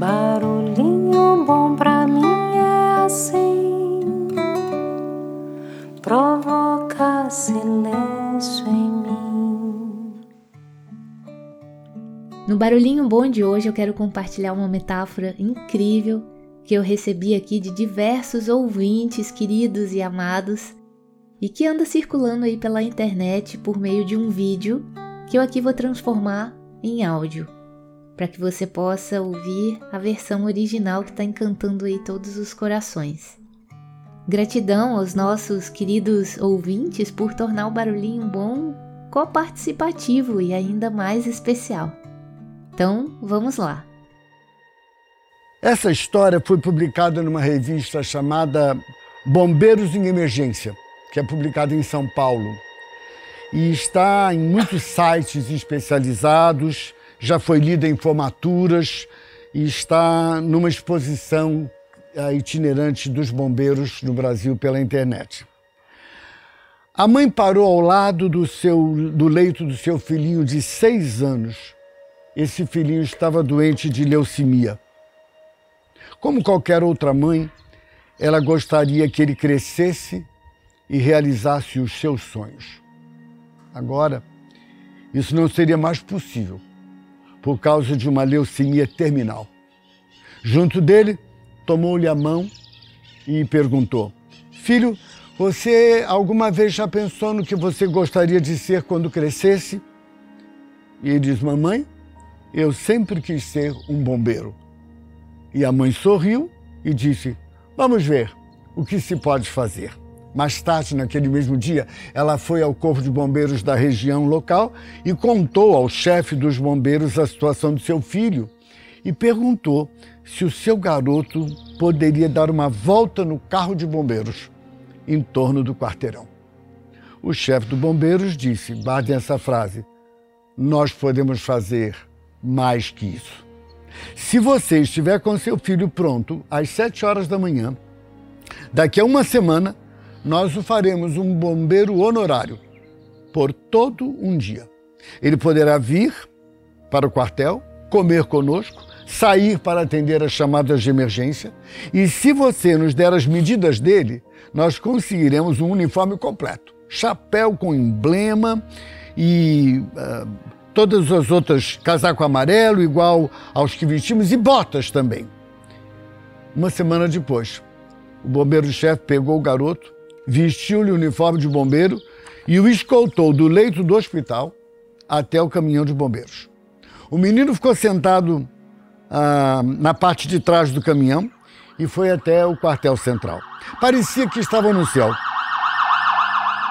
Barulhinho bom pra mim é assim, provoca silêncio em mim. No Barulhinho Bom de hoje eu quero compartilhar uma metáfora incrível que eu recebi aqui de diversos ouvintes queridos e amados e que anda circulando aí pela internet por meio de um vídeo que eu aqui vou transformar em áudio, para que você possa ouvir a versão original que está encantando aí todos os corações. Gratidão aos nossos queridos ouvintes por tornar o barulhinho bom coparticipativo e ainda mais especial. Então, vamos lá. Essa história foi publicada numa revista chamada Bombeiros em Emergência, que é publicada em São Paulo. E está em muitos sites especializados, já foi lida em formaturas e está numa exposição eh, itinerante dos bombeiros no Brasil pela internet. A mãe parou ao lado do, seu, do leito do seu filhinho de seis anos. Esse filhinho estava doente de leucemia. Como qualquer outra mãe, ela gostaria que ele crescesse e realizasse os seus sonhos. Agora, isso não seria mais possível por causa de uma leucemia terminal. Junto dele, tomou-lhe a mão e perguntou: Filho, você alguma vez já pensou no que você gostaria de ser quando crescesse? E ele diz: Mamãe, eu sempre quis ser um bombeiro. E a mãe sorriu e disse: Vamos ver o que se pode fazer. Mais tarde, naquele mesmo dia, ela foi ao Corpo de Bombeiros da região local e contou ao chefe dos bombeiros a situação do seu filho e perguntou se o seu garoto poderia dar uma volta no carro de bombeiros em torno do quarteirão. O chefe dos bombeiros disse, guardem essa frase, nós podemos fazer mais que isso. Se você estiver com seu filho pronto às sete horas da manhã, daqui a uma semana, nós o faremos um bombeiro honorário por todo um dia. Ele poderá vir para o quartel, comer conosco, sair para atender as chamadas de emergência e, se você nos der as medidas dele, nós conseguiremos um uniforme completo. Chapéu com emblema e uh, todas as outras, casaco amarelo igual aos que vestimos e botas também. Uma semana depois, o bombeiro-chefe pegou o garoto, vestiu-lhe o uniforme de bombeiro e o escoltou do leito do hospital até o caminhão de bombeiros. O menino ficou sentado ah, na parte de trás do caminhão e foi até o quartel central. Parecia que estava no céu.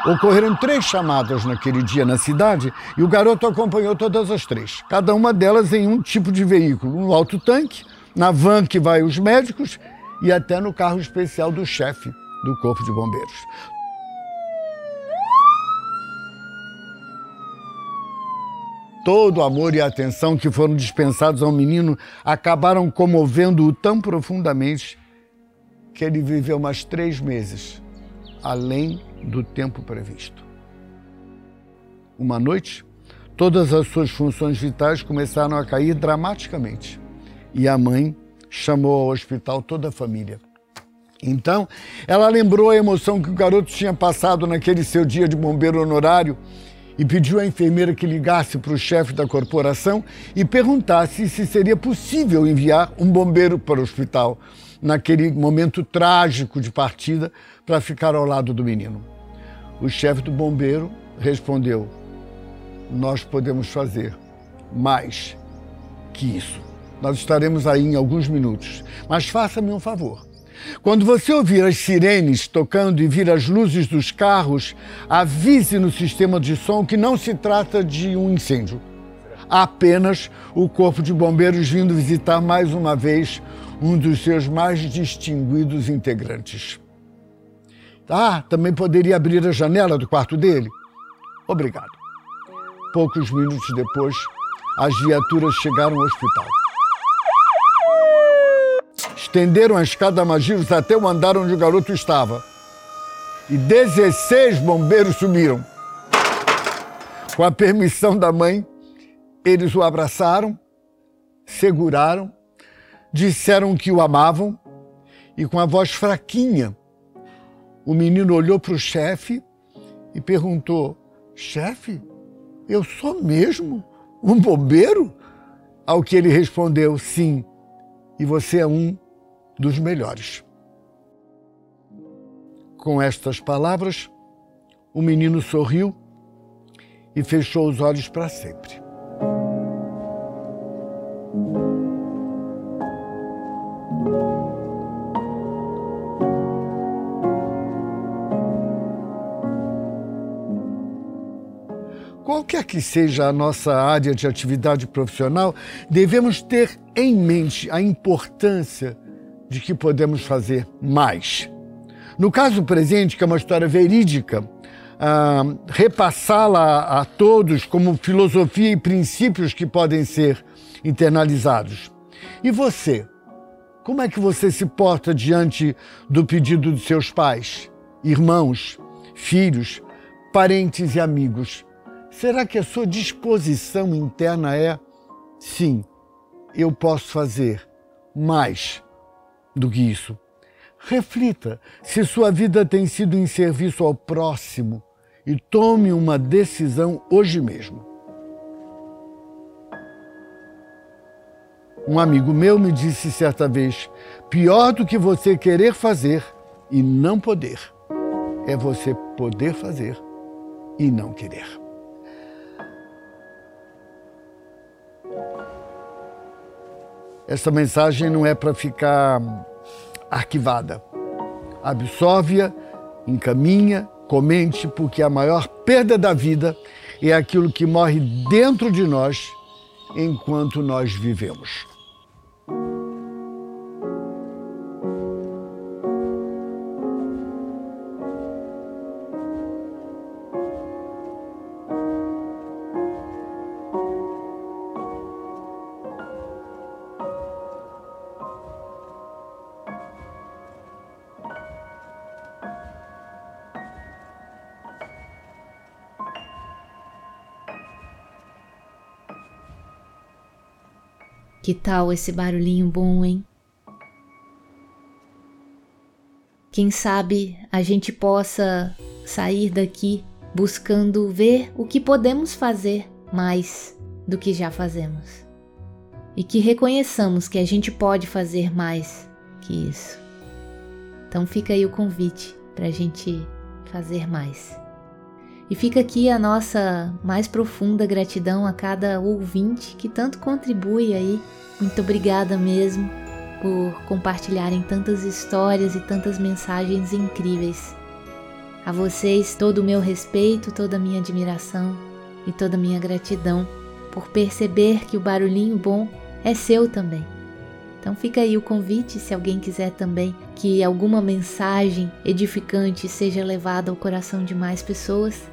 Ocorreram três chamadas naquele dia na cidade e o garoto acompanhou todas as três, cada uma delas em um tipo de veículo, no alto tanque, na van que vai os médicos e até no carro especial do chefe do Corpo de Bombeiros. Todo o amor e atenção que foram dispensados ao menino acabaram comovendo-o tão profundamente que ele viveu mais três meses, além do tempo previsto. Uma noite, todas as suas funções vitais começaram a cair dramaticamente e a mãe chamou ao hospital toda a família. Então, ela lembrou a emoção que o garoto tinha passado naquele seu dia de bombeiro honorário e pediu à enfermeira que ligasse para o chefe da corporação e perguntasse se seria possível enviar um bombeiro para o hospital naquele momento trágico de partida para ficar ao lado do menino. O chefe do bombeiro respondeu: Nós podemos fazer mais que isso. Nós estaremos aí em alguns minutos, mas faça-me um favor. Quando você ouvir as sirenes tocando e vir as luzes dos carros, avise no sistema de som que não se trata de um incêndio. Apenas o Corpo de Bombeiros vindo visitar mais uma vez um dos seus mais distinguidos integrantes. Ah, também poderia abrir a janela do quarto dele? Obrigado. Poucos minutos depois, as viaturas chegaram ao hospital. Estenderam a escada Magivos até o andar onde o garoto estava. E 16 bombeiros sumiram. Com a permissão da mãe, eles o abraçaram, seguraram, disseram que o amavam e, com a voz fraquinha, o menino olhou para o chefe e perguntou: Chefe, eu sou mesmo um bombeiro? Ao que ele respondeu: Sim, e você é um dos melhores. Com estas palavras, o menino sorriu e fechou os olhos para sempre. Qualquer que seja a nossa área de atividade profissional, devemos ter em mente a importância de que podemos fazer mais. No caso presente, que é uma história verídica, uh, repassá-la a todos como filosofia e princípios que podem ser internalizados. E você? Como é que você se porta diante do pedido de seus pais, irmãos, filhos, parentes e amigos? Será que a sua disposição interna é sim, eu posso fazer mais do que isso? Reflita se sua vida tem sido em serviço ao próximo e tome uma decisão hoje mesmo. Um amigo meu me disse certa vez: pior do que você querer fazer e não poder, é você poder fazer e não querer. Essa mensagem não é para ficar arquivada. Absorve-a, encaminha, comente, porque a maior perda da vida é aquilo que morre dentro de nós enquanto nós vivemos. Que tal esse barulhinho bom, hein? Quem sabe a gente possa sair daqui buscando ver o que podemos fazer mais do que já fazemos. E que reconheçamos que a gente pode fazer mais que isso. Então fica aí o convite para a gente fazer mais. E fica aqui a nossa mais profunda gratidão a cada ouvinte que tanto contribui aí. Muito obrigada mesmo por compartilharem tantas histórias e tantas mensagens incríveis. A vocês todo o meu respeito, toda a minha admiração e toda a minha gratidão por perceber que o barulhinho bom é seu também. Então fica aí o convite, se alguém quiser também que alguma mensagem edificante seja levada ao coração de mais pessoas,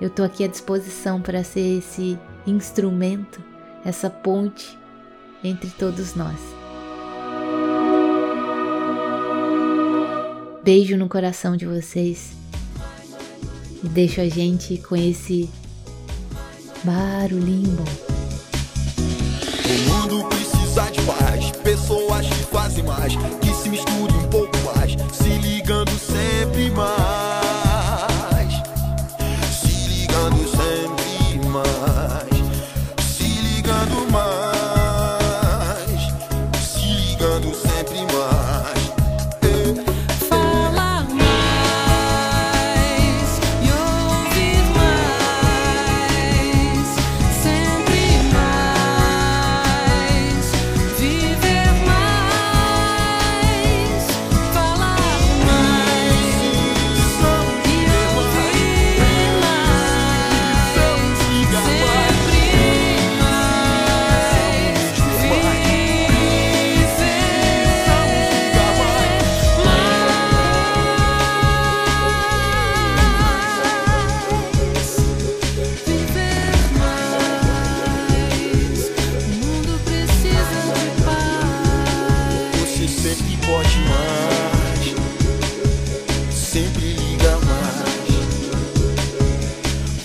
eu estou aqui à disposição para ser esse instrumento, essa ponte entre todos nós. Beijo no coração de vocês e deixo a gente com esse barulhinho bom. O mundo precisa de paz, pessoas que fazem mais, que se misturem um pouco mais, se ligando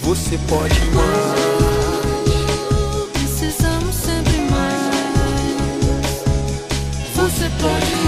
você pode mais. Precisamos sempre mais. Você pode mais.